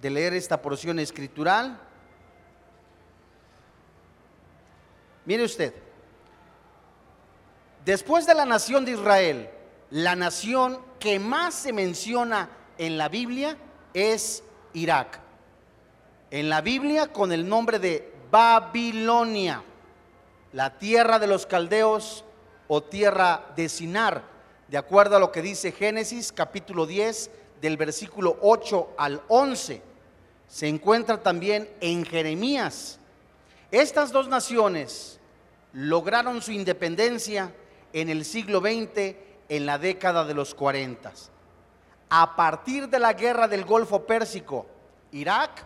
de leer esta porción escritural. Mire usted, después de la nación de Israel, la nación que más se menciona en la Biblia es Irak. En la Biblia con el nombre de Babilonia, la tierra de los caldeos o tierra de Sinar, de acuerdo a lo que dice Génesis capítulo 10 del versículo 8 al 11. Se encuentra también en Jeremías. Estas dos naciones lograron su independencia en el siglo XX, en la década de los 40. A partir de la guerra del Golfo Pérsico, Irak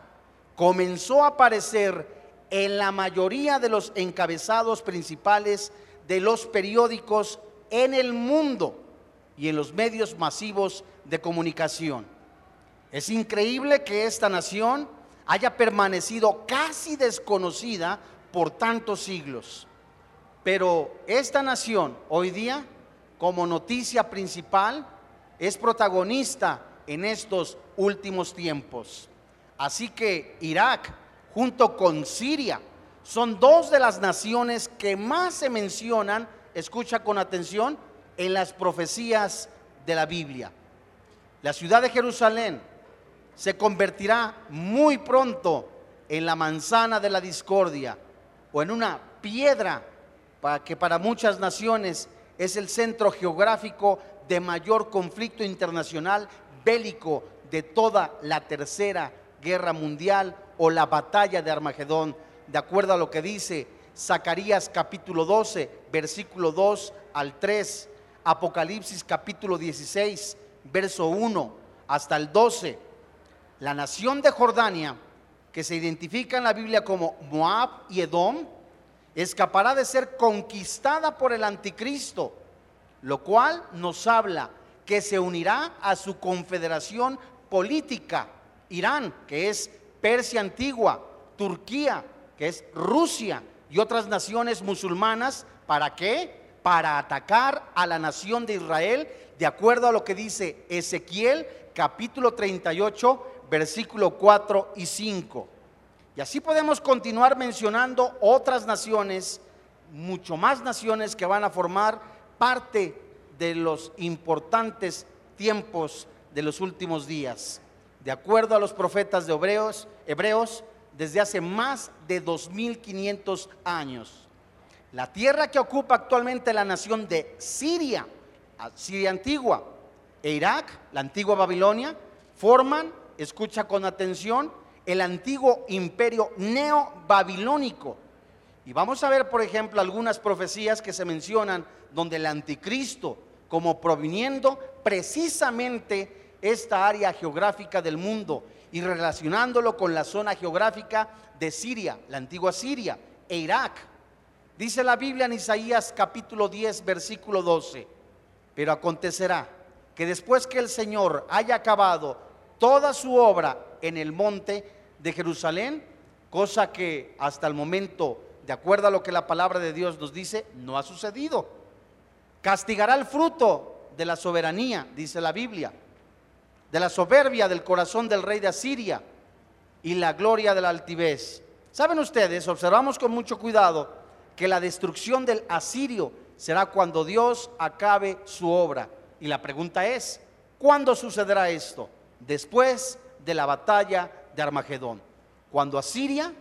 comenzó a aparecer en la mayoría de los encabezados principales de los periódicos en el mundo y en los medios masivos de comunicación. Es increíble que esta nación haya permanecido casi desconocida por tantos siglos. Pero esta nación hoy día, como noticia principal, es protagonista en estos últimos tiempos. Así que Irak, junto con Siria, son dos de las naciones que más se mencionan, escucha con atención, en las profecías de la Biblia. La ciudad de Jerusalén se convertirá muy pronto en la manzana de la discordia o en una piedra para que para muchas naciones es el centro geográfico de mayor conflicto internacional bélico de toda la tercera guerra mundial o la batalla de Armagedón, de acuerdo a lo que dice Zacarías capítulo 12, versículo 2 al 3, Apocalipsis capítulo 16, verso 1 hasta el 12. La nación de Jordania, que se identifica en la Biblia como Moab y Edom, escapará de ser conquistada por el anticristo, lo cual nos habla que se unirá a su confederación política, Irán, que es Persia antigua, Turquía, que es Rusia, y otras naciones musulmanas, ¿para qué? Para atacar a la nación de Israel, de acuerdo a lo que dice Ezequiel capítulo 38, versículo 4 y 5. Y así podemos continuar mencionando otras naciones, mucho más naciones que van a formar parte de los importantes tiempos de los últimos días. De acuerdo a los profetas de Hebreos, Hebreos desde hace más de 2500 años. La tierra que ocupa actualmente la nación de Siria, Siria antigua, e Irak, la antigua Babilonia, forman, escucha con atención, el antiguo imperio neobabilónico. Y vamos a ver, por ejemplo, algunas profecías que se mencionan donde el anticristo, como proviniendo precisamente esta área geográfica del mundo y relacionándolo con la zona geográfica de Siria, la antigua Siria e Irak. Dice la Biblia en Isaías capítulo 10, versículo 12, pero acontecerá que después que el Señor haya acabado toda su obra en el monte de Jerusalén, cosa que hasta el momento, de acuerdo a lo que la palabra de Dios nos dice, no ha sucedido. Castigará el fruto de la soberanía, dice la Biblia, de la soberbia del corazón del rey de Asiria y la gloria de la altivez. Saben ustedes, observamos con mucho cuidado que la destrucción del asirio será cuando Dios acabe su obra. Y la pregunta es, ¿cuándo sucederá esto? Después de la batalla de Armagedón, cuando Asiria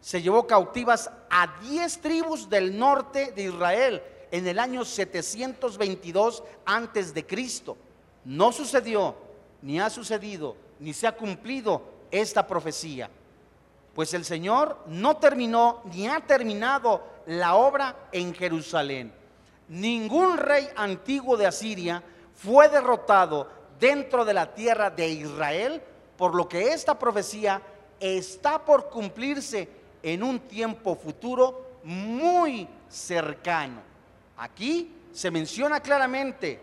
se llevó cautivas a 10 tribus del norte de Israel en el año 722 antes de Cristo. No sucedió, ni ha sucedido, ni se ha cumplido esta profecía. Pues el Señor no terminó ni ha terminado la obra en Jerusalén. Ningún rey antiguo de Asiria fue derrotado dentro de la tierra de Israel, por lo que esta profecía está por cumplirse en un tiempo futuro muy cercano. Aquí se menciona claramente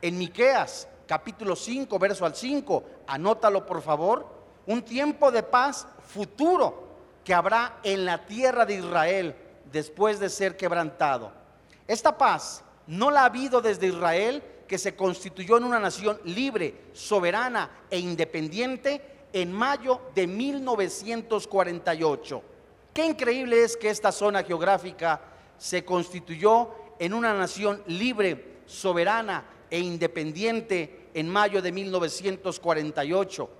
en Miqueas capítulo 5, verso al 5, anótalo por favor, un tiempo de paz futuro que habrá en la tierra de Israel después de ser quebrantado. Esta paz no la ha habido desde Israel, que se constituyó en una nación libre, soberana e independiente en mayo de 1948. Qué increíble es que esta zona geográfica se constituyó en una nación libre, soberana e independiente en mayo de 1948.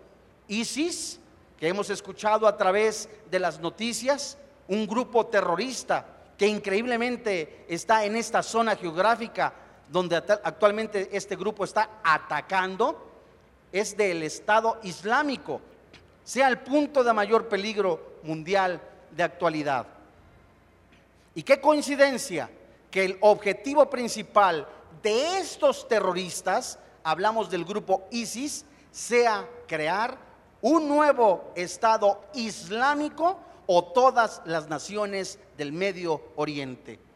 ISIS, que hemos escuchado a través de las noticias, un grupo terrorista que increíblemente está en esta zona geográfica donde actualmente este grupo está atacando, es del Estado Islámico, sea el punto de mayor peligro mundial de actualidad. Y qué coincidencia que el objetivo principal de estos terroristas, hablamos del grupo ISIS, sea crear un nuevo Estado Islámico o todas las naciones del Medio Oriente.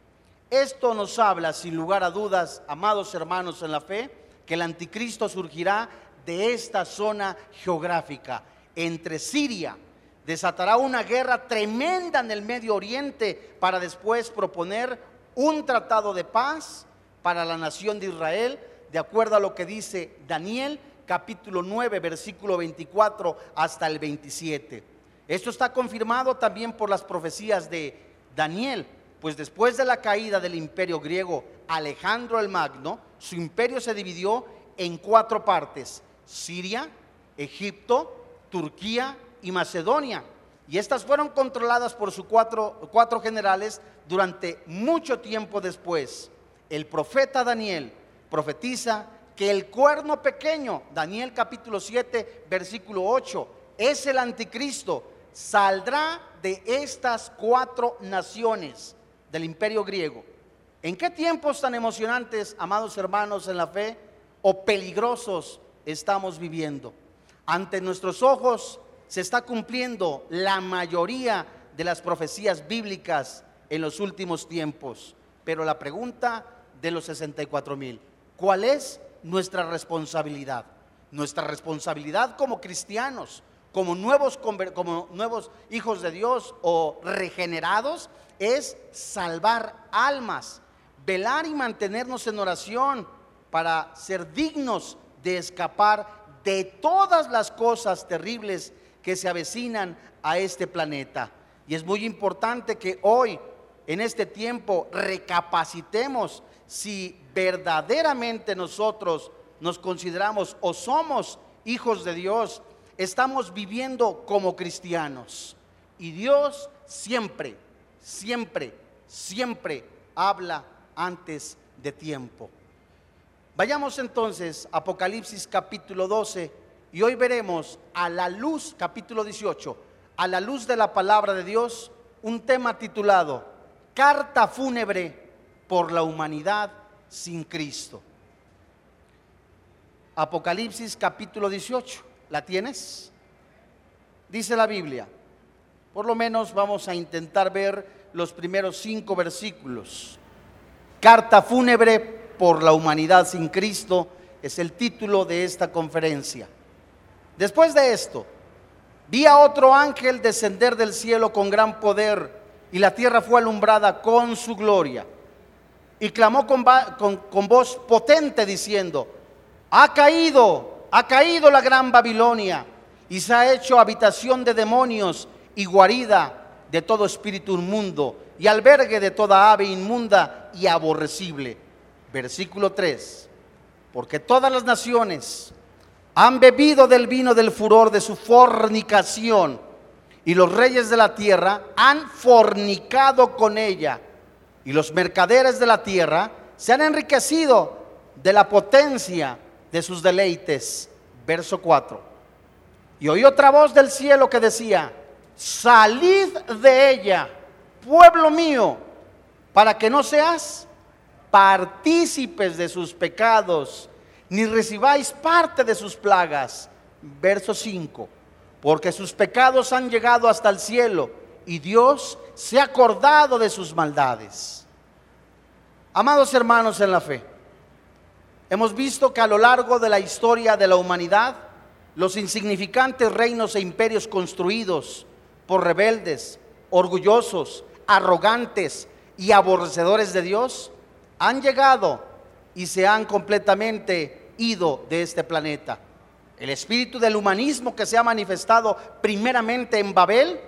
Esto nos habla, sin lugar a dudas, amados hermanos en la fe, que el anticristo surgirá de esta zona geográfica, entre Siria. Desatará una guerra tremenda en el Medio Oriente para después proponer un tratado de paz para la nación de Israel, de acuerdo a lo que dice Daniel capítulo 9, versículo 24 hasta el 27. Esto está confirmado también por las profecías de Daniel, pues después de la caída del imperio griego, Alejandro el Magno, su imperio se dividió en cuatro partes. Siria, Egipto, Turquía y Macedonia. Y estas fueron controladas por sus cuatro, cuatro generales durante mucho tiempo después. El profeta Daniel profetiza que el cuerno pequeño, Daniel capítulo 7, versículo 8, es el anticristo, saldrá de estas cuatro naciones del imperio griego. ¿En qué tiempos tan emocionantes, amados hermanos en la fe, o peligrosos estamos viviendo. Ante nuestros ojos se está cumpliendo la mayoría de las profecías bíblicas en los últimos tiempos. Pero la pregunta de los 64 mil, ¿cuál es nuestra responsabilidad? Nuestra responsabilidad como cristianos, como nuevos, como nuevos hijos de Dios o regenerados, es salvar almas, velar y mantenernos en oración para ser dignos de escapar de todas las cosas terribles que se avecinan a este planeta. Y es muy importante que hoy, en este tiempo, recapacitemos si verdaderamente nosotros nos consideramos o somos hijos de Dios, estamos viviendo como cristianos. Y Dios siempre, siempre, siempre habla antes de tiempo. Vayamos entonces a Apocalipsis capítulo 12 y hoy veremos a la luz, capítulo 18, a la luz de la palabra de Dios, un tema titulado Carta fúnebre por la humanidad sin Cristo. Apocalipsis capítulo 18, ¿la tienes? Dice la Biblia, por lo menos vamos a intentar ver los primeros cinco versículos. Carta fúnebre por la humanidad sin Cristo es el título de esta conferencia. Después de esto, vi a otro ángel descender del cielo con gran poder y la tierra fue alumbrada con su gloria. Y clamó con, voz potente diciendo, ha caído, ha caído la gran Babilonia y se ha hecho habitación de demonios y guarida de todo espíritu inmundo y albergue de toda ave inmunda y aborrecible. Versículo 3, porque todas las naciones han bebido del vino del furor de su fornicación y los reyes de la tierra han fornicado con ella y los mercaderes de la tierra se han enriquecido de la potencia de sus deleites. Verso 4. Y oí otra voz del cielo que decía, salid de ella, pueblo mío, para que no seas partícipes de sus pecados, ni recibáis parte de sus plagas. Verso 5, porque sus pecados han llegado hasta el cielo y Dios se ha acordado de sus maldades. Amados hermanos en la fe, hemos visto que a lo largo de la historia de la humanidad, los insignificantes reinos e imperios construidos por rebeldes, orgullosos, arrogantes y aborrecedores de Dios, han llegado y se han completamente ido de este planeta. El espíritu del humanismo que se ha manifestado primeramente en Babel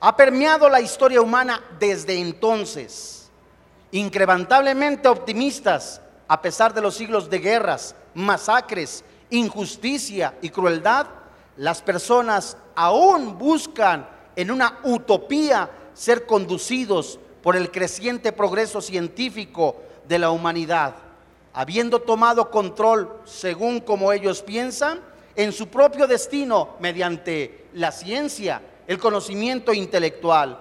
ha permeado la historia humana desde entonces. Incrementablemente optimistas, a pesar de los siglos de guerras, masacres, injusticia y crueldad, las personas aún buscan en una utopía ser conducidos por el creciente progreso científico de la humanidad, habiendo tomado control, según como ellos piensan, en su propio destino mediante la ciencia, el conocimiento intelectual.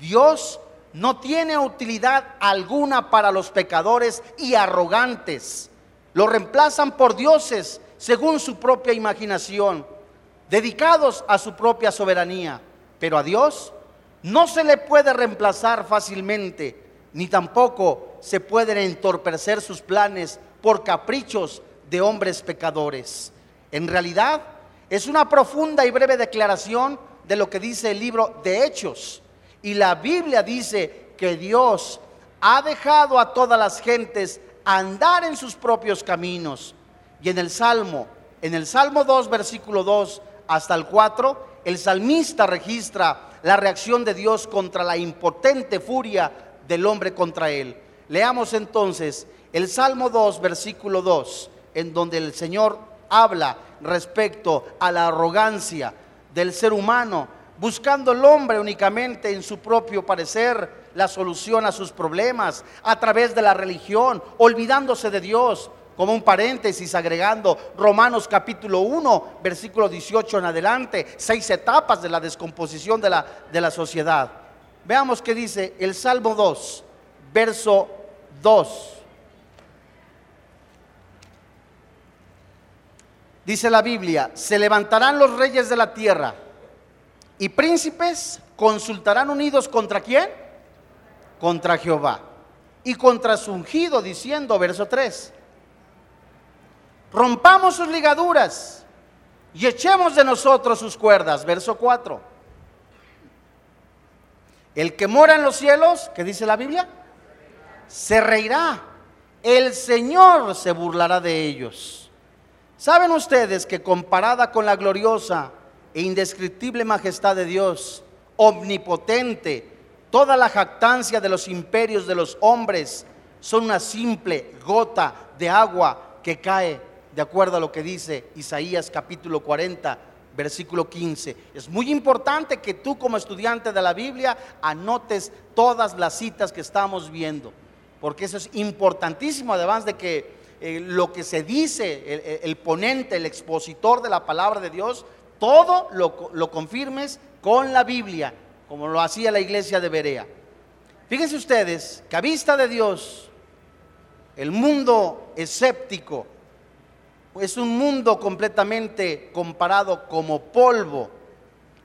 Dios no tiene utilidad alguna para los pecadores y arrogantes. Lo reemplazan por dioses según su propia imaginación, dedicados a su propia soberanía. Pero a Dios no se le puede reemplazar fácilmente, ni tampoco se pueden entorpecer sus planes por caprichos de hombres pecadores. En realidad, es una profunda y breve declaración de lo que dice el libro de Hechos. Y la Biblia dice que Dios ha dejado a todas las gentes andar en sus propios caminos. Y en el Salmo, en el Salmo 2, versículo 2 hasta el 4, el salmista registra la reacción de Dios contra la impotente furia del hombre contra él. Leamos entonces el Salmo 2, versículo 2, en donde el Señor habla respecto a la arrogancia del ser humano, buscando el hombre únicamente en su propio parecer la solución a sus problemas, a través de la religión, olvidándose de Dios, como un paréntesis agregando Romanos capítulo 1, versículo 18 en adelante, seis etapas de la descomposición de la, de la sociedad. Veamos qué dice el Salmo 2, verso 2. Dice la Biblia, se levantarán los reyes de la tierra y príncipes consultarán unidos contra quién? Contra Jehová y contra su ungido, diciendo, verso 3, rompamos sus ligaduras y echemos de nosotros sus cuerdas, verso 4. El que mora en los cielos, ¿qué dice la Biblia? Se reirá. El Señor se burlará de ellos. ¿Saben ustedes que comparada con la gloriosa e indescriptible majestad de Dios, omnipotente, toda la jactancia de los imperios de los hombres son una simple gota de agua que cae, de acuerdo a lo que dice Isaías capítulo 40, versículo 15. Es muy importante que tú como estudiante de la Biblia anotes todas las citas que estamos viendo, porque eso es importantísimo, además de que eh, lo que se dice, el, ponente, el expositor de la palabra de Dios, todo lo, lo confirmes con la Biblia, como lo hacía la iglesia de Berea. Fíjense ustedes que a vista de Dios, el mundo escéptico es un mundo completamente comparado como polvo,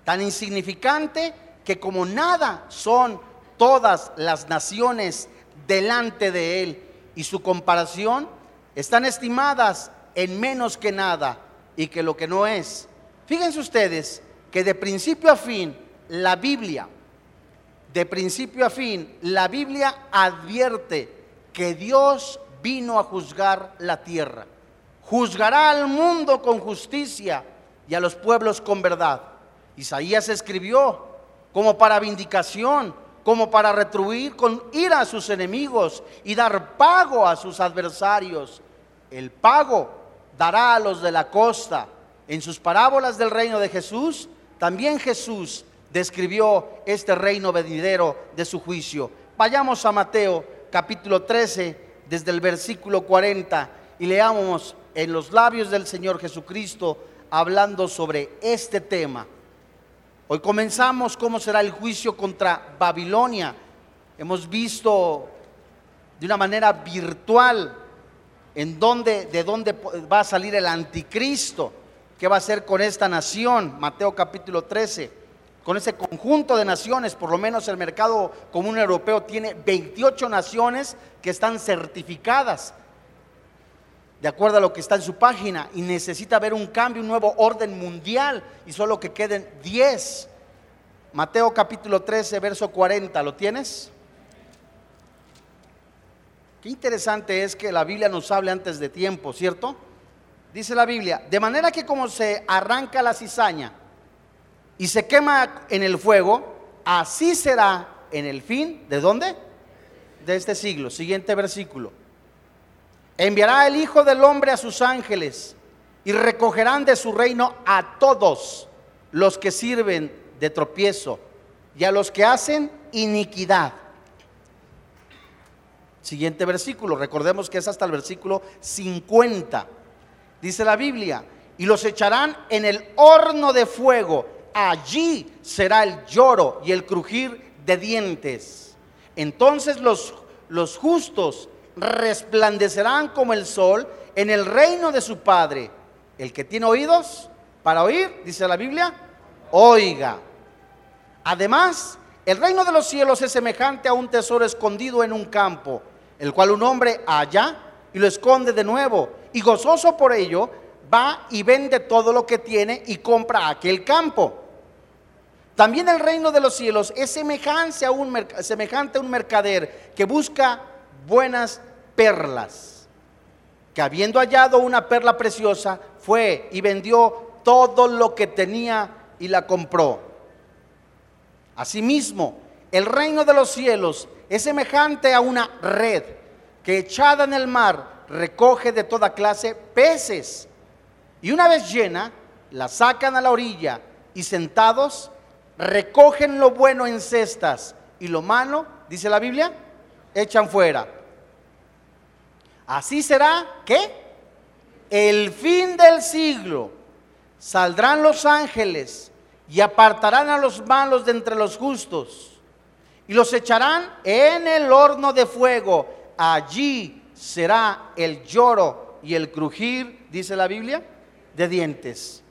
tan insignificante que como nada son todas las naciones delante de él. Y su comparación están estimadas en menos que nada y que lo que no es. Fíjense ustedes que de principio a fin la Biblia, de principio a fin, la Biblia advierte que Dios vino a juzgar la tierra. Juzgará al mundo con justicia y a los pueblos con verdad. Isaías escribió como para vindicación, como para retribuir con ira a sus enemigos y dar pago a sus adversarios el pago dará a los de la costa. En sus parábolas del reino de Jesús, también Jesús describió este reino venidero de su juicio. Vayamos a Mateo capítulo 13, desde el versículo 40, y leamos en los labios del Señor Jesucristo hablando sobre este tema. Hoy comenzamos cómo será el juicio contra Babilonia. Hemos visto de una manera virtual en dónde, de dónde va a salir el anticristo, qué va a hacer con esta nación, Mateo capítulo 13, con ese conjunto de naciones, por lo menos el mercado común europeo tiene 28 naciones que están certificadas, de acuerdo a lo que está en su página, y necesita haber un cambio, un nuevo orden mundial, y solo que queden 10. Mateo capítulo 13, verso 40, ¿lo tienes? Qué interesante es que la Biblia nos hable antes de tiempo, ¿cierto? Dice la Biblia, de manera que como se arranca la cizaña y se quema en el fuego, así será en el fin, ¿de dónde? De este siglo. Siguiente versículo. Enviará el Hijo del Hombre a sus ángeles y recogerán de su reino a todos los que sirven de tropiezo y a los que hacen iniquidad. Siguiente versículo, recordemos que es hasta el versículo 50. Dice la Biblia, y los echarán en el horno de fuego. Allí será el lloro y el crujir de dientes. Entonces los, los justos resplandecerán como el sol en el reino de su Padre. El que tiene oídos para oír, dice la Biblia, oiga. Además, el reino de los cielos es semejante a un tesoro escondido en un campo, el cual un hombre halla y lo esconde de nuevo, y gozoso por ello, va y vende todo lo que tiene y compra aquel campo. También el reino de los cielos es semejante a un, semejante a un mercader que busca buenas perlas, que habiendo hallado una perla preciosa, fue y vendió todo lo que tenía y la compró. Asimismo, el reino de los cielos es semejante a una red que echada en el mar recoge de toda clase peces. Y una vez llena, la sacan a la orilla y sentados recogen lo bueno en cestas y lo malo, dice la Biblia, echan fuera. Así será que el fin del siglo saldrán los ángeles y apartarán a los malos de entre los justos y los echarán en el horno de fuego. Allí será el lloro y el crujir, dice la Biblia, de dientes.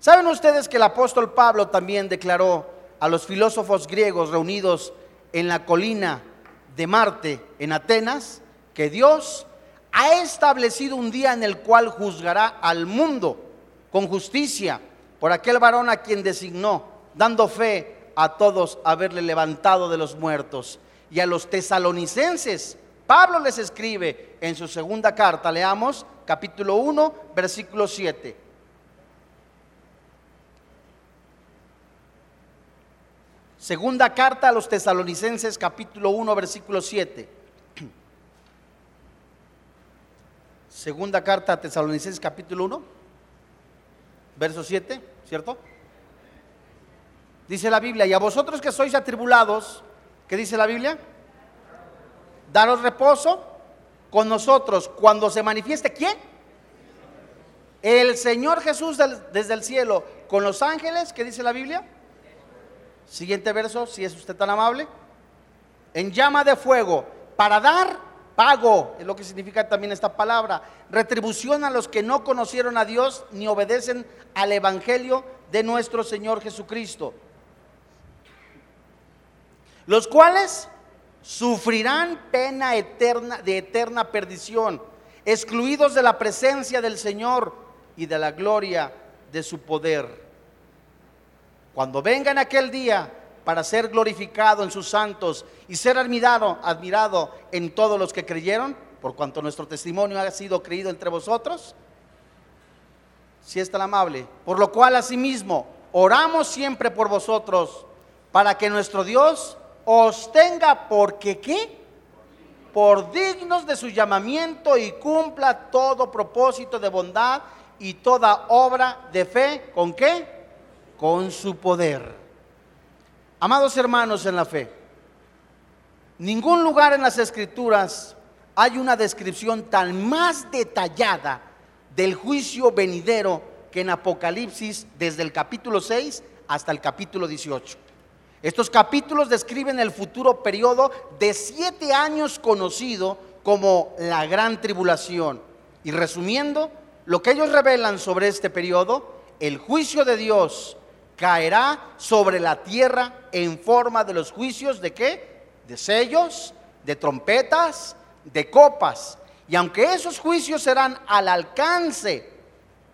¿Saben ustedes que el apóstol Pablo también declaró a los filósofos griegos reunidos en la colina de Marte, en Atenas, que Dios ha establecido un día en el cual juzgará al mundo con justicia por aquel varón a quien designó, dando fe a todos haberle levantado de los muertos. Y a los tesalonicenses, Pablo les escribe en su segunda carta, leamos capítulo 1, versículo 7. Segunda carta a los tesalonicenses capítulo 1 versículo 7. Segunda carta a tesalonicenses capítulo 1 verso 7, ¿cierto? Dice la Biblia, y a vosotros que sois atribulados, ¿qué dice la Biblia? Daros reposo con nosotros cuando se manifieste quién? El Señor Jesús desde el cielo con los ángeles, ¿qué dice la Biblia? Siguiente verso, si es usted tan amable. En llama de fuego, para dar pago, es lo que significa también esta palabra, retribución a los que no conocieron a Dios ni obedecen al Evangelio de nuestro Señor Jesucristo. Los cuales sufrirán pena eterna de eterna perdición, excluidos de la presencia del Señor y de la gloria de su poder. Cuando venga en aquel día para ser glorificado en sus santos y ser admirado, admirado en todos los que creyeron, por cuanto nuestro testimonio ha sido creído entre vosotros, si es tan amable, por lo cual asimismo oramos siempre por vosotros, para que nuestro Dios os tenga porque qué? Por dignos de su llamamiento y cumpla todo propósito de bondad y toda obra de fe, ¿con qué? con su poder. Amados hermanos en la fe, ningún lugar en las escrituras hay una descripción tan más detallada del juicio venidero que en Apocalipsis desde el capítulo 6 hasta el capítulo 18. Estos capítulos describen el futuro periodo de siete años conocido como la gran tribulación. Y resumiendo, lo que ellos revelan sobre este periodo, el juicio de Dios caerá sobre la tierra en forma de los juicios de qué? De sellos, de trompetas, de copas. Y aunque esos juicios serán al alcance,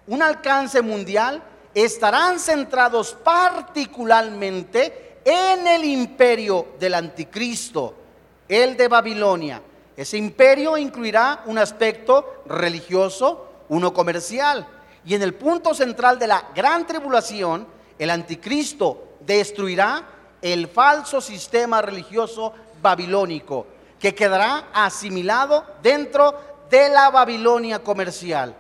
un alcance mundial, estarán centrados particularmente en el imperio del anticristo, el de Babilonia. Ese imperio incluirá un aspecto religioso, uno comercial. Y en el punto central de la gran tribulación, el anticristo destruirá el falso sistema religioso babilónico, que quedará asimilado dentro de la Babilonia comercial.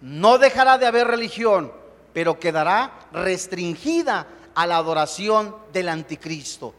No dejará de haber religión, pero quedará restringida a la adoración del anticristo.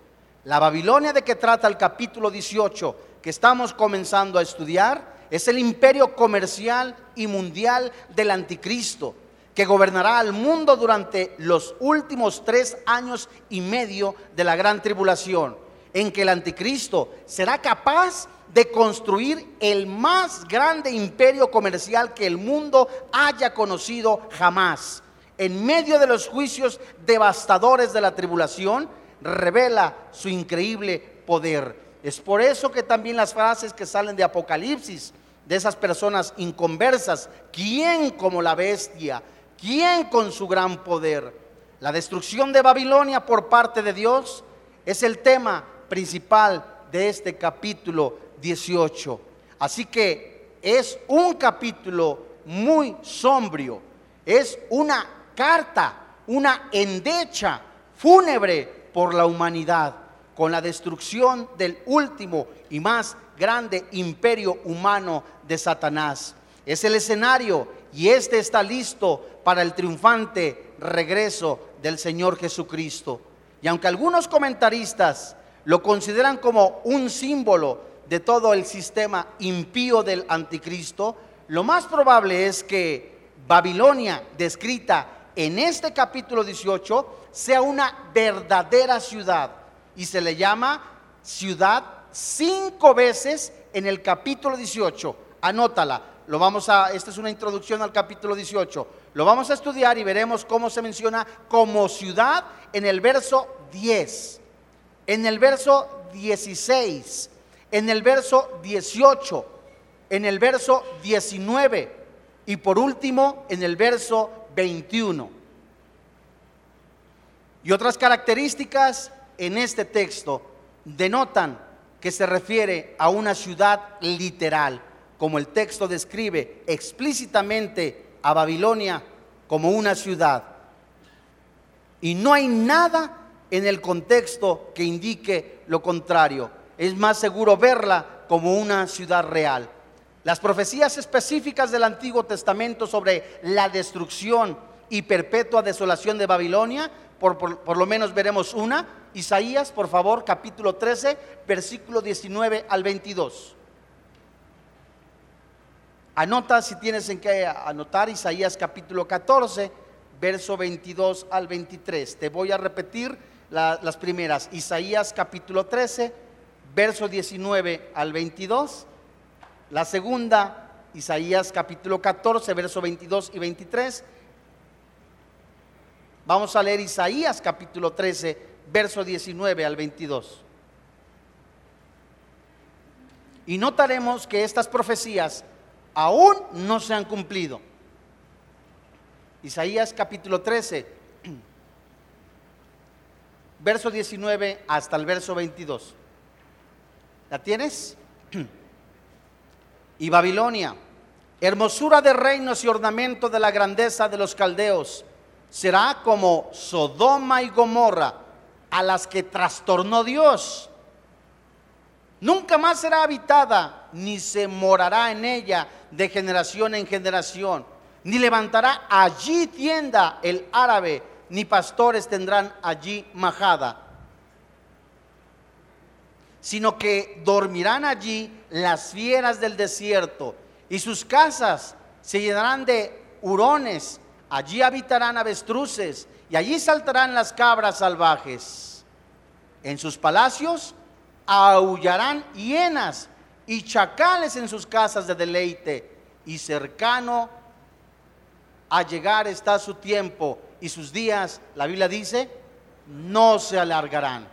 La Babilonia de que trata el capítulo 18 que estamos comenzando a estudiar es el imperio comercial y mundial del anticristo que gobernará al mundo durante los últimos tres años y medio de la gran tribulación, en que el anticristo será capaz de construir el más grande imperio comercial que el mundo haya conocido jamás. En medio de los juicios devastadores de la tribulación, revela su increíble poder. Es por eso que también las frases que salen de Apocalipsis, de esas personas inconversas, ¿quién como la bestia? ¿Quién con su gran poder? La destrucción de Babilonia por parte de Dios es el tema principal de este capítulo 18. Así que es un capítulo muy sombrío, es una carta, una endecha fúnebre por la humanidad, con la destrucción del último y más grande imperio humano de Satanás. Es el escenario y este está listo para el triunfante regreso del Señor Jesucristo. Y aunque algunos comentaristas lo consideran como un símbolo de todo el sistema impío del anticristo, lo más probable es que Babilonia, descrita en este capítulo 18, sea una verdadera ciudad y se le llama ciudad cinco veces en el capítulo 18. Anótala. Lo vamos a esta es una introducción al capítulo 18. Lo vamos a estudiar y veremos cómo se menciona como ciudad en el verso 10, en el verso 16, en el verso 18, en el verso 19 y por último en el verso 21. Y otras características en este texto denotan que se refiere a una ciudad literal, como el texto describe explícitamente a Babilonia como una ciudad. Y no hay nada en el contexto que indique lo contrario. Es más seguro verla como una ciudad real. Las profecías específicas del Antiguo Testamento sobre la destrucción y perpetua desolación de Babilonia por, lo menos veremos una. Isaías, por favor, capítulo 13, versículo 19 al 22. Anota si tienes en qué anotar Isaías capítulo 14, verso 22 al 23. Te voy a repetir las primeras. Isaías capítulo 13, verso 19 al 22. La segunda, Isaías capítulo 14, verso 22 y 23. Vamos a leer Isaías capítulo 13, verso 19 al 22. Y notaremos que estas profecías aún no se han cumplido. Isaías capítulo 13, verso 19 hasta el verso 22. ¿La tienes? Y Babilonia, hermosura de reinos y ornamento de la grandeza de los caldeos será como Sodoma y Gomorra, a las que trastornó Dios. Nunca más será habitada, ni se morará en ella de generación en generación, ni levantará allí tienda el árabe, ni pastores tendrán allí majada, sino que dormirán allí las fieras del desierto, y sus casas se llenarán de hurones Allí habitarán avestruces y allí saltarán las cabras salvajes. En sus palacios aullarán hienas y chacales en sus casas de deleite. Y cercano a llegar está su tiempo y sus días, la Biblia dice, no se alargarán.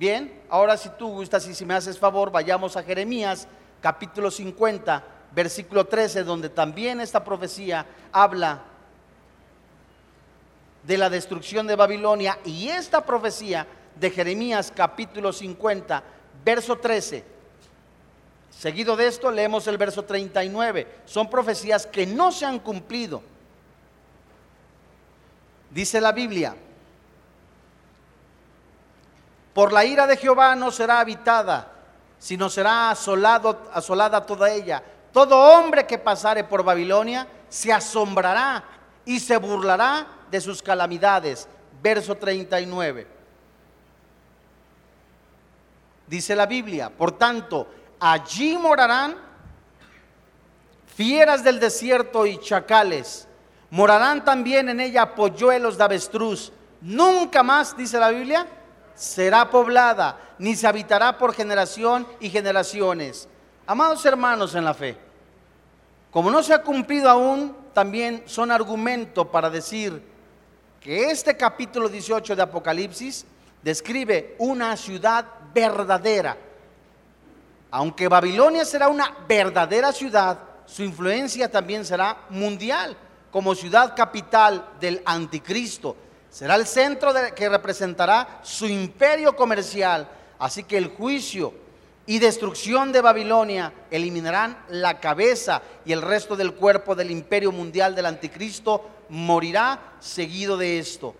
Bien, ahora si tú gustas y si me haces favor, vayamos a Jeremías capítulo 50, versículo 13, donde también esta profecía habla de la destrucción de Babilonia y esta profecía de Jeremías capítulo 50, verso 13, Seguido de esto leemos el verso 39. Son profecías que no se han cumplido. Dice la Biblia, por la ira de Jehová no será habitada, sino será asolado, asolada toda ella. Todo hombre que pasare por Babilonia se asombrará y se burlará de sus calamidades. Verso 39. Dice la Biblia, por tanto, allí morarán fieras del desierto y chacales. Morarán también en ella polluelos de avestruz. Nunca más, dice la Biblia, será poblada, ni se habitará por generación y generaciones. Amados hermanos en la fe, como no se ha cumplido aún, también son argumento para decir que este capítulo 18 de Apocalipsis describe una ciudad verdadera. Aunque Babilonia será una verdadera ciudad, su influencia también será mundial como ciudad capital del anticristo Será el centro que representará su imperio comercial. Así que el juicio y destrucción de Babilonia eliminarán la cabeza y el resto del cuerpo del imperio mundial del anticristo morirá seguido de esto.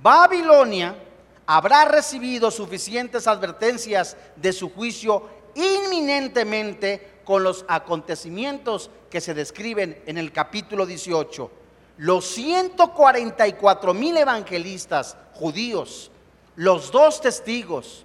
Babilonia habrá recibido suficientes advertencias de su juicio inminentemente con los acontecimientos que se describen en el capítulo 18 los 144 mil evangelistas judíos, los dos testigos,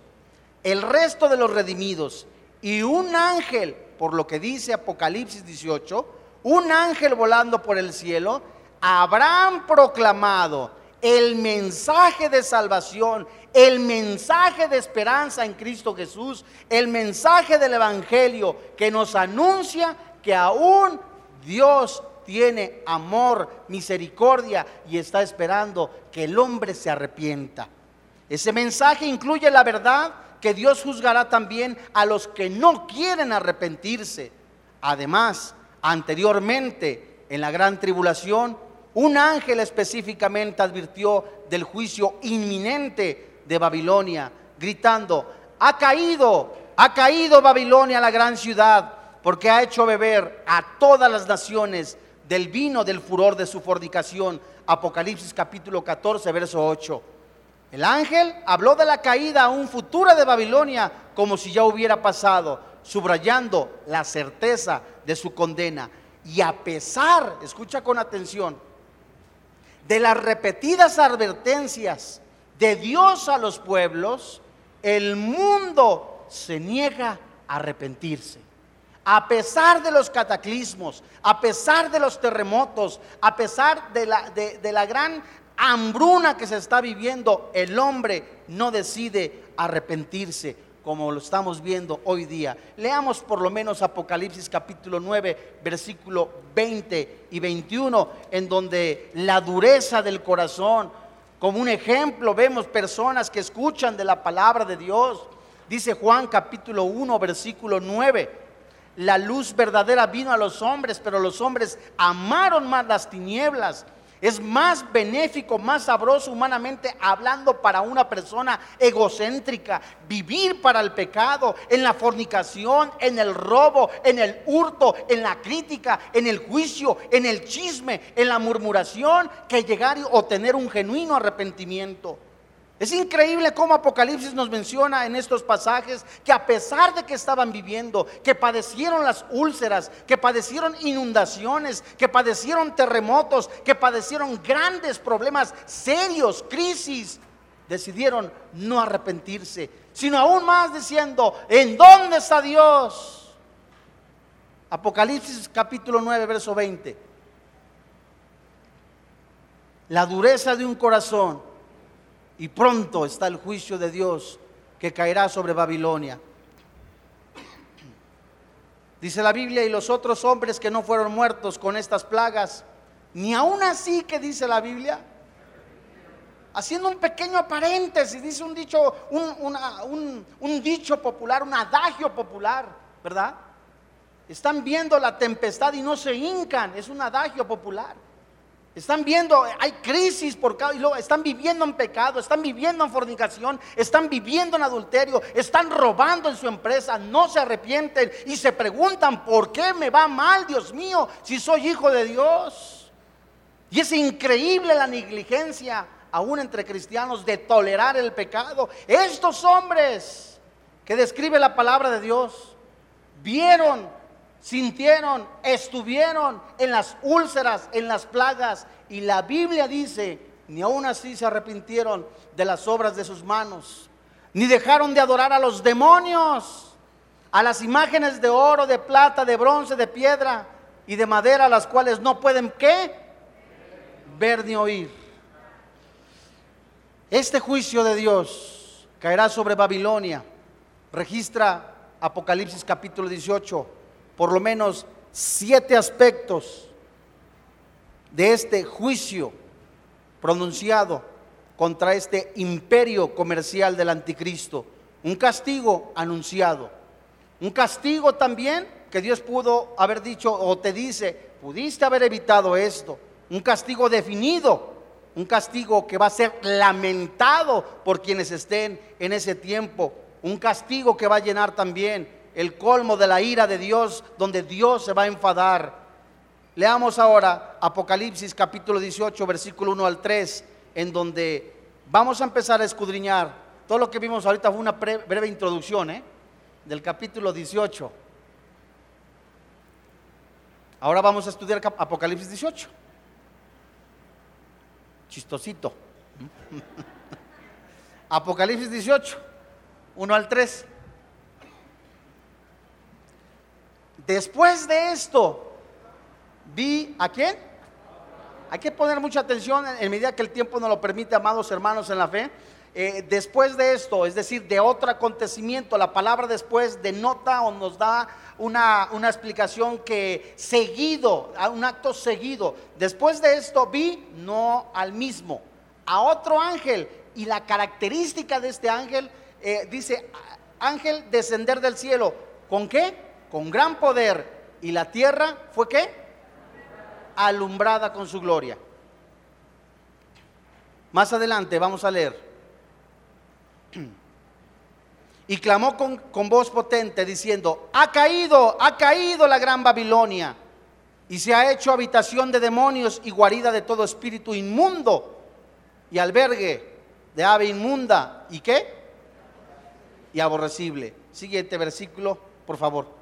el resto de los redimidos y un ángel, por lo que dice Apocalipsis 18, un ángel volando por el cielo, habrán proclamado el mensaje de salvación, el mensaje de esperanza en Cristo Jesús, el mensaje del Evangelio que nos anuncia que aún Dios tiene amor, misericordia y está esperando que el hombre se arrepienta. Ese mensaje incluye la verdad que Dios juzgará también a los que no quieren arrepentirse. Además, anteriormente, en la gran tribulación, un ángel específicamente advirtió del juicio inminente de Babilonia, gritando, ha caído, ha caído Babilonia, la gran ciudad, porque ha hecho beber a todas las naciones del vino del furor de su fornicación. Apocalipsis capítulo 14, verso 8. El ángel habló de la caída a un futuro de Babilonia como si ya hubiera pasado, subrayando la certeza de su condena. Y a pesar, escucha con atención, de las repetidas advertencias de Dios a los pueblos, el mundo se niega a arrepentirse a pesar de los cataclismos, a pesar de los terremotos, a pesar de la, de, la gran hambruna que se está viviendo, el hombre no decide arrepentirse como lo estamos viendo hoy día. Leamos por lo menos Apocalipsis capítulo 9, versículo 20 y 21, en donde la dureza del corazón, como un ejemplo, vemos personas que escuchan de la palabra de Dios. Dice Juan capítulo 1, versículo 9 la luz verdadera vino a los hombres, pero los hombres amaron más las tinieblas. Es más benéfico, más sabroso humanamente hablando para una persona egocéntrica, vivir para el pecado, en la fornicación, en el robo, en el hurto, en la crítica, en el juicio, en el chisme, en la murmuración, que llegar o tener un genuino arrepentimiento. Es increíble cómo Apocalipsis nos menciona en estos pasajes que a pesar de que estaban viviendo, que padecieron las úlceras, que padecieron inundaciones, que padecieron terremotos, que padecieron grandes problemas serios, crisis, decidieron no arrepentirse, sino aún más diciendo, ¿en dónde está Dios? Apocalipsis capítulo 9, verso 20. La dureza de un corazón y pronto está el juicio de Dios que caerá sobre Babilonia. Dice la Biblia, y los otros hombres que no fueron muertos con estas plagas, ni aún así que dice la Biblia, haciendo un pequeño paréntesis, dice un dicho, un, un dicho popular, un adagio popular, ¿verdad? Están viendo la tempestad y no se hincan, es un adagio popular. Están viendo, hay crisis por cada, y luego están viviendo en pecado, están viviendo en fornicación, están viviendo en adulterio, están robando en su empresa, no se arrepienten y se preguntan, ¿por qué me va mal, Dios mío, si soy hijo de Dios? Y es increíble la negligencia, aún entre cristianos, de tolerar el pecado. Estos hombres que describe la palabra de Dios, vieron sintieron, estuvieron en las úlceras, en las plagas. Y la Biblia dice, ni aún así se arrepintieron de las obras de sus manos, ni dejaron de adorar a los demonios, a las imágenes de oro, de plata, de bronce, de piedra y de madera, las cuales no pueden qué? Ver ni oír. Este juicio de Dios caerá sobre Babilonia. Registra Apocalipsis capítulo 18 por lo menos siete aspectos de este juicio pronunciado contra este imperio comercial del anticristo. Un castigo anunciado. Un castigo también que Dios pudo haber dicho o te dice, pudiste haber evitado esto. Un castigo definido. Un castigo que va a ser lamentado por quienes estén en ese tiempo. Un castigo que va a llenar también el colmo de la ira de Dios, donde Dios se va a enfadar. Leamos ahora Apocalipsis capítulo 18, versículo 1 al 3, en donde vamos a empezar a escudriñar. Todo lo que vimos ahorita fue una breve introducción ¿eh? del capítulo 18. Ahora vamos a estudiar Apocalipsis 18. Chistosito. Apocalipsis 18, 1 al 3. Después de esto, vi a quién? Hay que poner mucha atención en medida que el tiempo nos lo permite, amados hermanos en la fe. Eh, después de esto, es decir, de otro acontecimiento, la palabra después denota o nos da una, una explicación que seguido, un acto seguido. Después de esto vi no al mismo, a otro ángel. Y la característica de este ángel eh, dice, ángel descender del cielo. ¿Con qué? Con gran poder y la tierra fue qué? Alumbrada con su gloria. Más adelante vamos a leer. Y clamó con, con, voz potente diciendo, ha caído, ha caído la gran Babilonia y se ha hecho habitación de demonios y guarida de todo espíritu inmundo y albergue de ave inmunda y qué? Y aborrecible. Siguiente versículo, por favor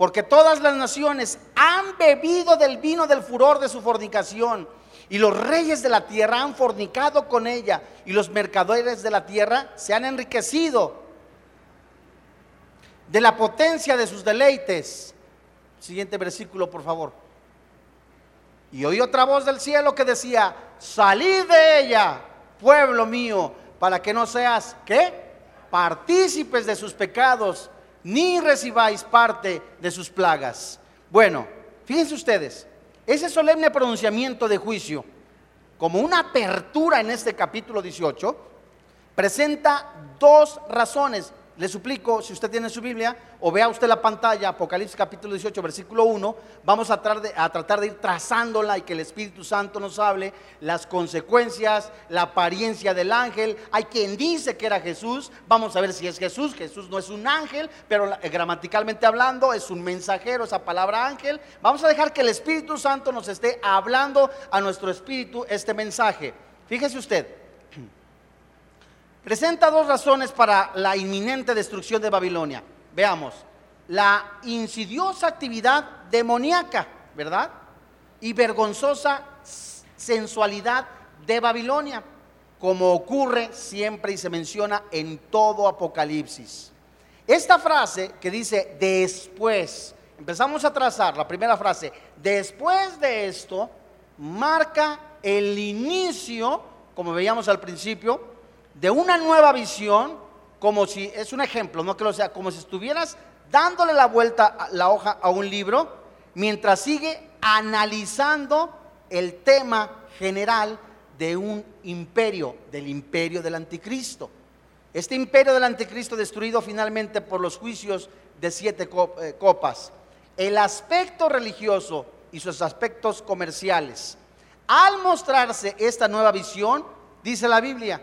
porque todas las naciones han bebido del vino del furor de su fornicación, y los reyes de la tierra han fornicado con ella, y los mercaderes de la tierra se han enriquecido de la potencia de sus deleites. Siguiente versículo, por favor. Y oí otra voz del cielo que decía, salid de ella, pueblo mío, para que no seas, ¿qué? Partícipes de sus pecados ni recibáis parte de sus plagas. Bueno, fíjense ustedes, ese solemne pronunciamiento de juicio, como una apertura en este capítulo 18, presenta dos razones le suplico, si usted tiene su Biblia, o vea usted la pantalla, Apocalipsis capítulo 18, versículo 1, vamos a, tratar de, a tratar de ir trazándola y que el Espíritu Santo nos hable las consecuencias, la apariencia del ángel. Hay quien dice que era Jesús, vamos a ver si es Jesús. Jesús no es un ángel, pero eh, gramaticalmente hablando es un mensajero, esa palabra ángel. Vamos a dejar que el Espíritu Santo nos esté hablando a nuestro espíritu este mensaje. Fíjese usted, presenta dos razones para la inminente destrucción de Babilonia. Veamos, la insidiosa actividad demoníaca, ¿verdad? Y vergonzosa sensualidad de Babilonia, como ocurre siempre y se menciona en todo Apocalipsis. Esta frase que dice después, empezamos a trazar la primera frase, después de esto, marca el inicio, como veíamos al principio, de una nueva visión, como si, es un ejemplo, no que lo sea, como si estuvieras dándole la vuelta a la hoja a un libro, mientras sigue analizando el tema general de un imperio, del imperio del anticristo. Este imperio del anticristo destruido finalmente por los juicios de siete eh, copas. El aspecto religioso y sus aspectos comerciales al mostrarse esta nueva visión, dice la Biblia,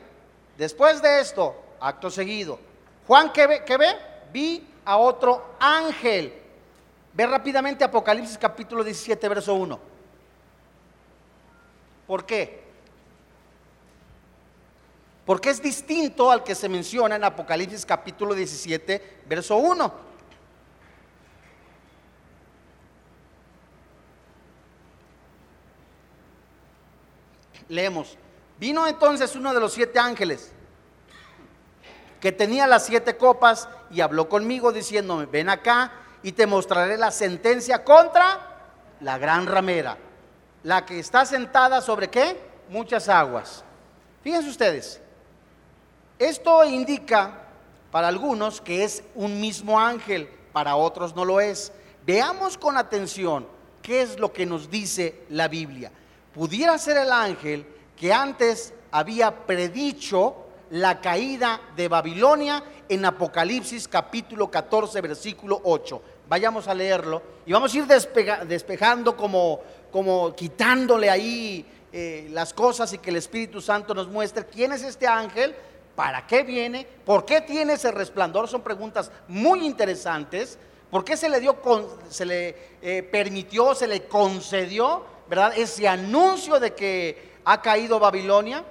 después de esto, acto seguido, Juan, ¿qué ve? ¿Qué ve? Vi a otro ángel. Ve rápidamente Apocalipsis capítulo 17, verso 1. ¿Por qué? Porque es distinto al que se menciona en Apocalipsis capítulo 17, verso 1. Leemos. Vino entonces uno de los siete ángeles que tenía las siete copas y habló conmigo diciéndome, ven acá y te mostraré la sentencia contra la gran ramera, la que está sentada sobre qué? Muchas aguas. Fíjense ustedes, esto indica para algunos que es un mismo ángel, para otros no lo es. Veamos con atención qué es lo que nos dice la Biblia pudiera ser el ángel que antes había predicho la caída de Babilonia en Apocalipsis capítulo 14 versículo 8. Vayamos a leerlo y vamos a ir despejando como, como quitándole ahí eh, las cosas y que el Espíritu Santo nos muestre quién es este ángel, para qué viene, por qué tiene ese resplandor. Son preguntas muy interesantes. ¿Por qué se le dio, se le eh, permitió, se le concedió ¿verdad? Ese anuncio de que ha caído Babilonia.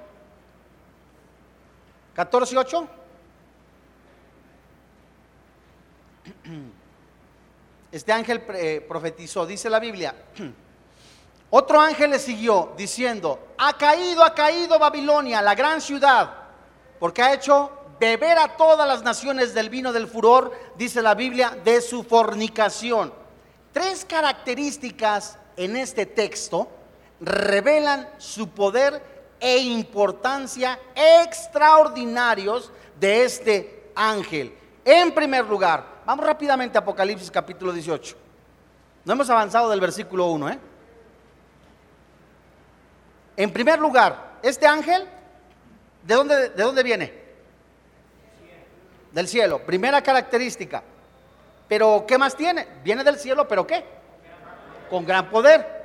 14 y 8. Este ángel eh, profetizó, dice la Biblia. Otro ángel le siguió diciendo, ha caído, ha caído Babilonia, la gran ciudad, porque ha hecho beber a todas las naciones del vino del furor, dice la Biblia, de su fornicación. Tres características en este texto revelan su poder e importancia extraordinarios de este ángel. En primer lugar, vamos rápidamente a Apocalipsis capítulo 18. No hemos avanzado del versículo 1. ¿eh? En primer lugar, este ángel, ¿de dónde, ¿de dónde viene? Del cielo. Primera característica. Pero, ¿qué más tiene? Viene del cielo, pero ¿qué? con gran poder.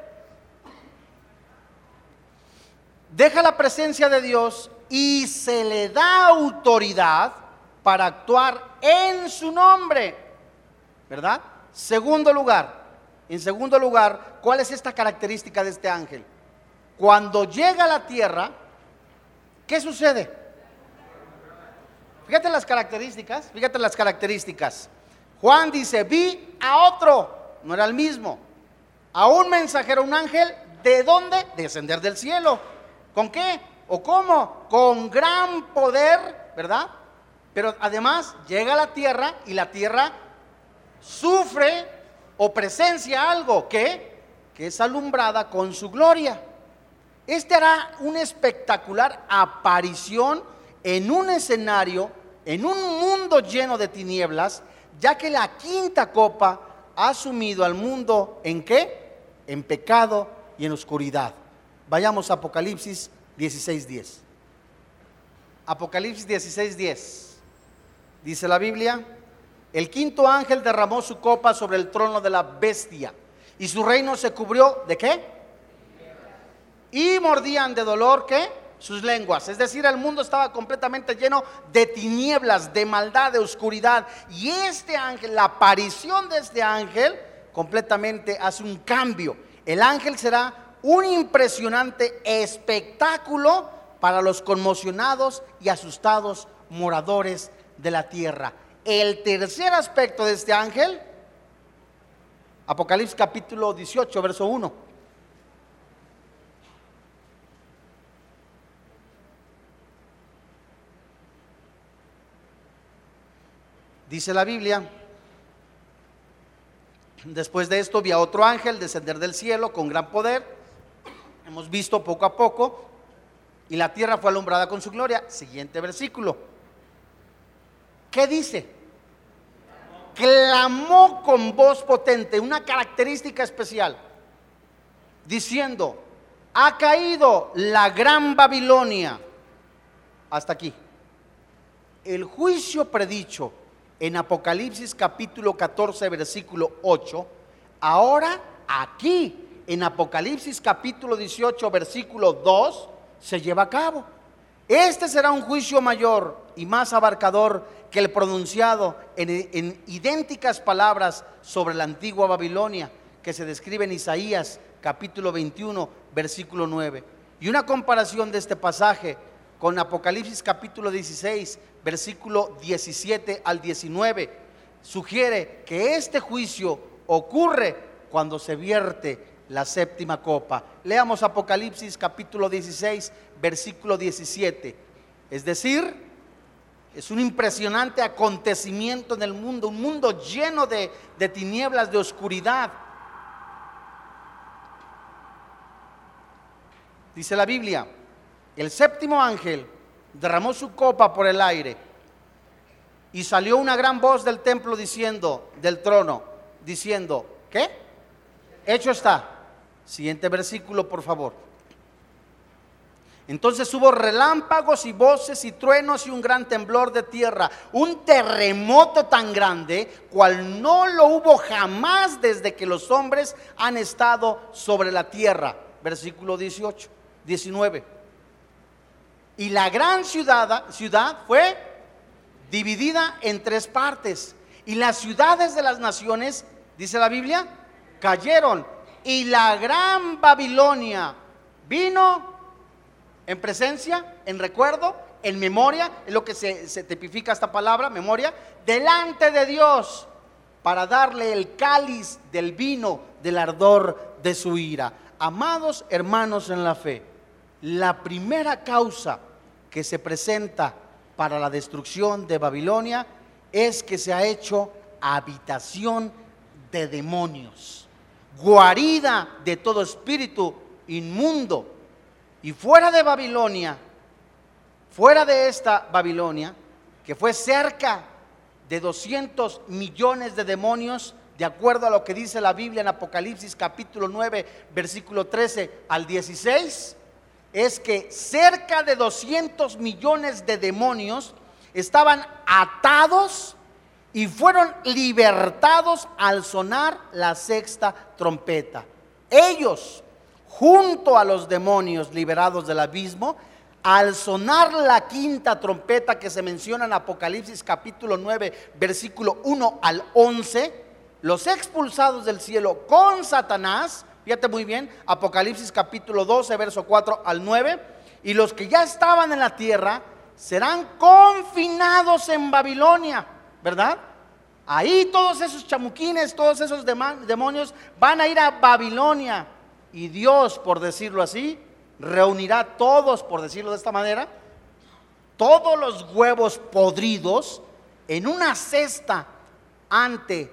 Deja la presencia de Dios y se le da autoridad para actuar en su nombre. ¿Verdad? Segundo lugar, en segundo lugar, ¿cuál es esta característica de este ángel? Cuando llega a la tierra, ¿qué sucede? Fíjate las características, fíjate las características. Juan dice, vi a otro, no era el mismo a un mensajero, un ángel, ¿de dónde? Descender del cielo. ¿Con qué? ¿O cómo? Con gran poder, ¿verdad? Pero además llega a la tierra y la tierra sufre o presencia algo que, que es alumbrada con su gloria. Este hará una espectacular aparición en un escenario, en un mundo lleno de tinieblas, ya que la quinta copa ha sumido al mundo en qué? en pecado y en oscuridad. Vayamos a Apocalipsis 16:10. Apocalipsis 16:10. Dice la Biblia, el quinto ángel derramó su copa sobre el trono de la bestia y su reino se cubrió de qué? Y mordían de dolor qué? Sus lenguas. Es decir, el mundo estaba completamente lleno de tinieblas, de maldad, de oscuridad. Y este ángel, la aparición de este ángel, completamente hace un cambio. El ángel será un impresionante espectáculo para los conmocionados y asustados moradores de la tierra. El tercer aspecto de este ángel, Apocalipsis capítulo 18, verso 1. Dice la Biblia, Después de esto vi a otro ángel descender del cielo con gran poder. Hemos visto poco a poco. Y la tierra fue alumbrada con su gloria. Siguiente versículo. ¿Qué dice? Clamó con voz potente, una característica especial, diciendo, ha caído la gran Babilonia. Hasta aquí. El juicio predicho en Apocalipsis capítulo 14, versículo 8, ahora aquí en Apocalipsis capítulo 18, versículo 2, se lleva a cabo. Este será un juicio mayor y más abarcador que el pronunciado en, idénticas palabras sobre la antigua Babilonia que se describe en Isaías capítulo 21, versículo 9. Y una comparación de este pasaje con Apocalipsis capítulo 16, versículo 17 al 19, sugiere que este juicio ocurre cuando se vierte la séptima copa. Leamos Apocalipsis capítulo 16, versículo 17. Es decir, es un impresionante acontecimiento en el mundo, un mundo lleno de, de tinieblas, de oscuridad. Dice la Biblia, el séptimo ángel derramó su copa por el aire y salió una gran voz del templo diciendo, del trono, diciendo, ¿qué? Hecho está. Siguiente versículo, por favor. Entonces hubo relámpagos y voces y truenos y un gran temblor de tierra, un terremoto tan grande cual no lo hubo jamás desde que los hombres han estado sobre la tierra. Versículo 18, 19. Y la gran ciudad, ciudad fue dividida en tres partes. Y las ciudades de las naciones, dice la Biblia, cayeron y la gran Babilonia vino en presencia, en recuerdo, en memoria, es lo que se, se tipifica esta palabra, memoria, delante de Dios para darle el cáliz del vino del ardor de su ira. Amados hermanos en la fe, la primera causa que se presenta para la destrucción de Babilonia es que se ha hecho habitación de demonios guarida de todo espíritu inmundo. Y fuera de Babilonia, fuera de esta Babilonia, que fue cerca de 200 millones de demonios, de acuerdo a lo que dice la Biblia en Apocalipsis capítulo 9, versículo 13 al 16, es que cerca de 200 millones de demonios estaban atados y fueron libertados al sonar la sexta trompeta. Ellos, junto a los demonios liberados del abismo, al sonar la quinta trompeta que se menciona en Apocalipsis capítulo 9, versículo 1 al 11, los expulsados del cielo con Satanás, fíjate muy bien, Apocalipsis capítulo 12, verso 4 al 9, y los que ya estaban en la tierra serán confinados en Babilonia ¿verdad? Ahí todos esos chamuquines, todos esos demonios van a ir a Babilonia. Y Dios, por decirlo así, reunirá todos, por decirlo de esta manera, todos los huevos podridos en una cesta ante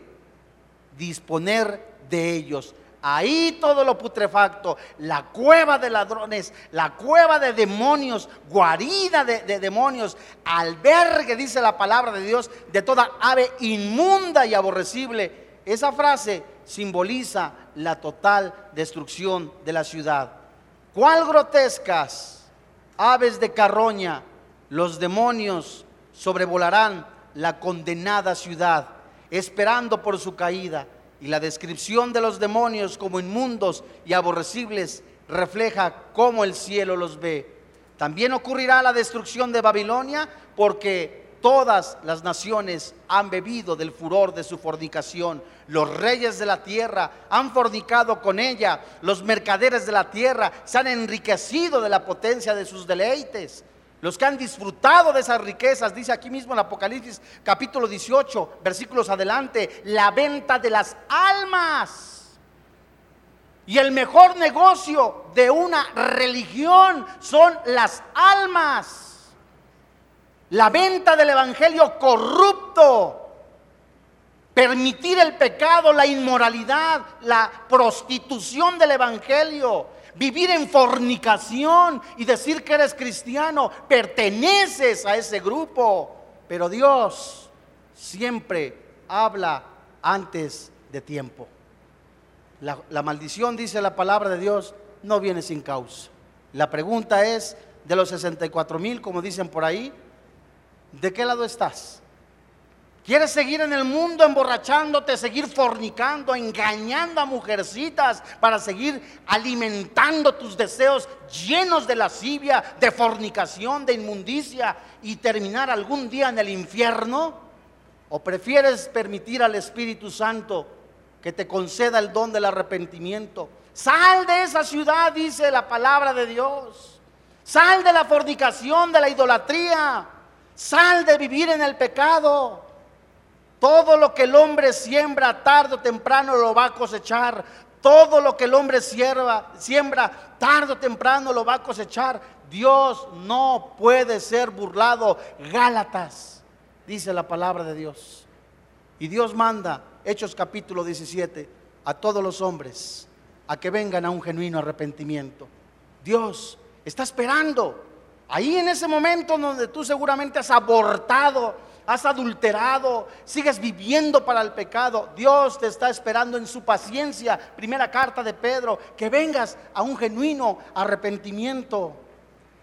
disponer de ellos. Ahí todo lo putrefacto, la cueva de ladrones, la cueva de demonios, guarida de, demonios, albergue, dice la palabra de Dios, de toda ave inmunda y aborrecible. Esa frase simboliza la total destrucción de la ciudad. ¿Cuál grotescas aves de carroña los demonios sobrevolarán la condenada ciudad, esperando por su caída? Y la descripción de los demonios como inmundos y aborrecibles refleja cómo el cielo los ve. También ocurrirá la destrucción de Babilonia porque todas las naciones han bebido del furor de su fornicación. Los reyes de la tierra han fornicado con ella. Los mercaderes de la tierra se han enriquecido de la potencia de sus deleites. Los que han disfrutado de esas riquezas, dice aquí mismo en Apocalipsis capítulo 18, versículos adelante, la venta de las almas. Y el mejor negocio de una religión son las almas. La venta del evangelio corrupto. Permitir el pecado, la inmoralidad, la prostitución del evangelio vivir en fornicación y decir que eres cristiano, perteneces a ese grupo. Pero Dios siempre habla antes de tiempo. La, maldición, dice la palabra de Dios, no viene sin causa. La pregunta es, de los 64 mil, como dicen por ahí, ¿de qué lado estás? Quieres seguir en el mundo emborrachándote, seguir fornicando, engañando a mujercitas para seguir alimentando tus deseos llenos de lascivia, de fornicación, de inmundicia y terminar algún día en el infierno? ¿O prefieres permitir al Espíritu Santo que te conceda el don del arrepentimiento? Sal de esa ciudad, dice la palabra de Dios. Sal de la fornicación, de la idolatría. Sal de vivir en el pecado. Todo lo que el hombre siembra tarde o temprano lo va a cosechar. Todo lo que el hombre siembra, siembra tarde o temprano lo va a cosechar. Dios no puede ser burlado. Gálatas, dice la palabra de Dios. Y Dios manda, Hechos capítulo 17, a todos los hombres a que vengan a un genuino arrepentimiento. Dios está esperando. Ahí en ese momento donde tú seguramente has abortado has adulterado, sigues viviendo para el pecado, Dios te está esperando en su paciencia. Primera carta de Pedro, que vengas a un genuino arrepentimiento,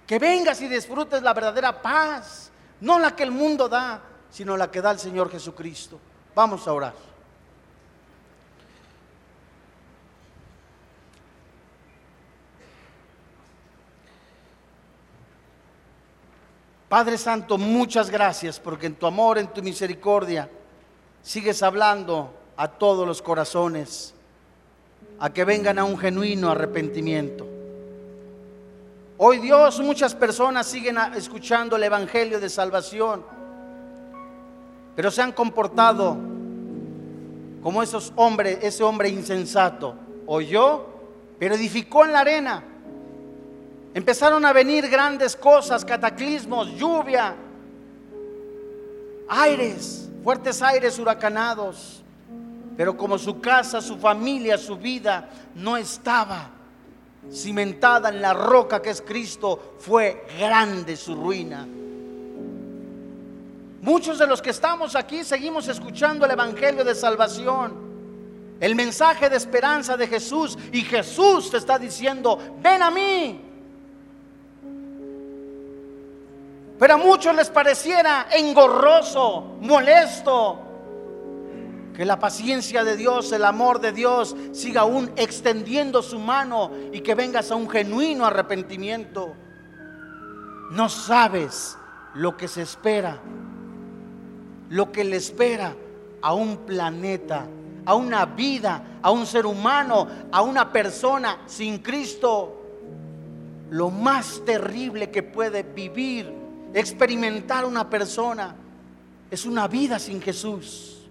que vengas y disfrutes la verdadera paz, no la que el mundo da, sino la que da el Señor Jesucristo. Vamos a orar. Padre Santo, muchas gracias porque en tu amor, en tu misericordia, sigues hablando a todos los corazones, a que vengan a un genuino arrepentimiento. Hoy Dios, muchas personas siguen escuchando el Evangelio de salvación, pero se han comportado como esos hombres, ese hombre insensato. Oyó, pero edificó en la arena Empezaron a venir grandes cosas, cataclismos, lluvia, aires, fuertes aires huracanados. Pero como su casa, su familia, su vida no estaba cimentada en la roca que es Cristo, fue grande su ruina. Muchos de los que estamos aquí seguimos escuchando el Evangelio de salvación, el mensaje de esperanza de Jesús y Jesús te está diciendo, ven a mí, Pero a muchos les pareciera engorroso, molesto, que la paciencia de Dios, el amor de Dios siga aún extendiendo su mano y que vengas a un genuino arrepentimiento. No sabes lo que se espera, lo que le espera a un planeta, a una vida, a un ser humano, a una persona sin Cristo. Lo más terrible que puede vivir experimentar una persona es una vida sin Jesús,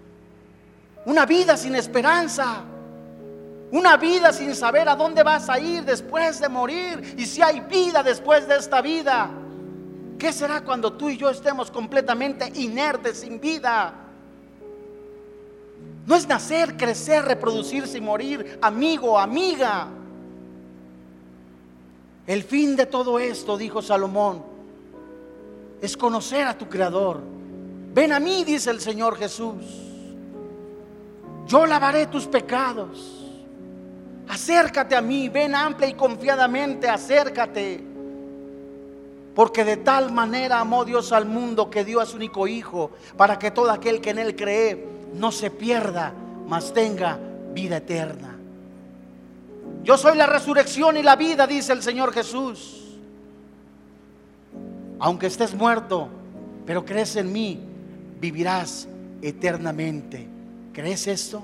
una vida sin esperanza, una vida sin saber a dónde vas a ir después de morir y si hay vida después de esta vida. ¿Qué será cuando tú y yo estemos completamente inertes, sin vida? No es nacer, crecer, reproducirse y morir, amigo, amiga. El fin de todo esto, dijo Salomón, es conocer a tu Creador. Ven a mí, dice el Señor Jesús. Yo lavaré tus pecados. Acércate a mí, ven amplia y confiadamente, acércate. Porque de tal manera amó Dios al mundo que dio a su único Hijo, para que todo aquel que en Él cree no se pierda, mas tenga vida eterna. Yo soy la resurrección y la vida, dice el Señor Jesús aunque estés muerto, pero crees en mí, vivirás eternamente. ¿Crees esto?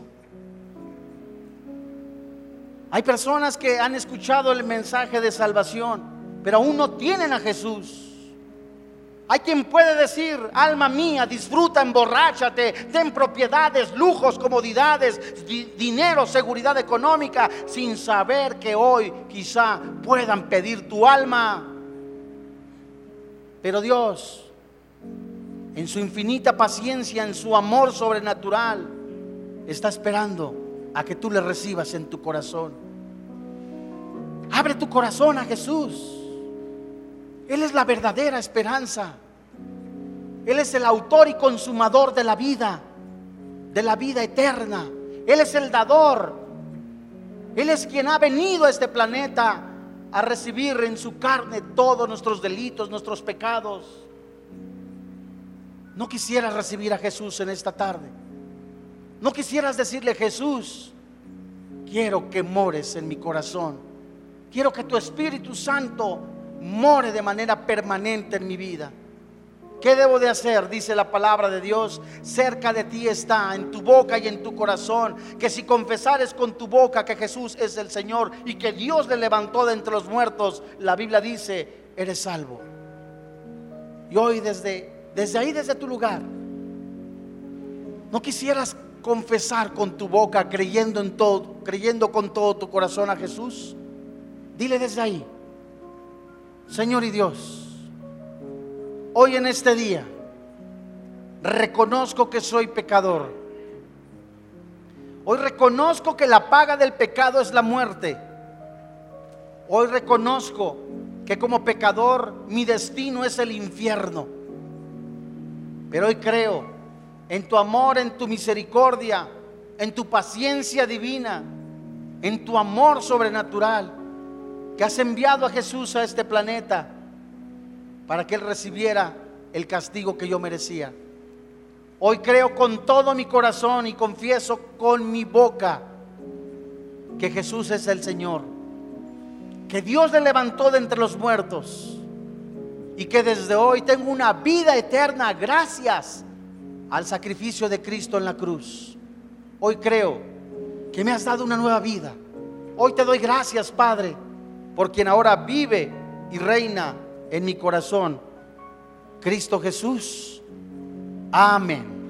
Hay personas que han escuchado el mensaje de salvación, pero aún no tienen a Jesús. Hay quien puede decir, alma mía, disfruta, emborráchate, ten propiedades, lujos, comodidades, dinero, seguridad económica, sin saber que hoy quizá puedan pedir tu alma. Pero Dios, en su infinita paciencia, en su amor sobrenatural, está esperando a que tú le recibas en tu corazón. Abre tu corazón a Jesús. Él es la verdadera esperanza. Él es el autor y consumador de la vida, de la vida eterna. Él es el dador. Él es quien ha venido a este planeta a recibir en su carne todos nuestros delitos, nuestros pecados. no quisieras recibir a Jesús en esta tarde. No quisieras decirle, Jesús, quiero que mores en mi corazón. Quiero que tu Espíritu Santo more de manera permanente en mi vida. ¿Qué debo de hacer? Dice la palabra de Dios. Cerca de ti está, en tu boca y en tu corazón, que si confesares con tu boca que Jesús es el Señor y que Dios le levantó de entre los muertos, la Biblia dice, eres salvo. Y hoy desde, desde ahí, desde tu lugar, no quisieras confesar con tu boca, creyendo en todo, creyendo con todo tu corazón a Jesús. Dile desde ahí, Señor y Dios, Hoy en este día reconozco que soy pecador. Hoy reconozco que la paga del pecado es la muerte. Hoy reconozco que como pecador mi destino es el infierno. Pero hoy creo en tu amor, en tu misericordia, en tu paciencia divina, en tu amor sobrenatural, que has enviado a Jesús a este planeta para que Él recibiera el castigo que yo merecía. Hoy creo con todo mi corazón y confieso con mi boca que Jesús es el Señor, que Dios le levantó de entre los muertos y que desde hoy tengo una vida eterna gracias al sacrificio de Cristo en la cruz. Hoy creo que me has dado una nueva vida. Hoy te doy gracias, Padre, por quien ahora vive y reina en mi corazón. Cristo Jesús. Amén.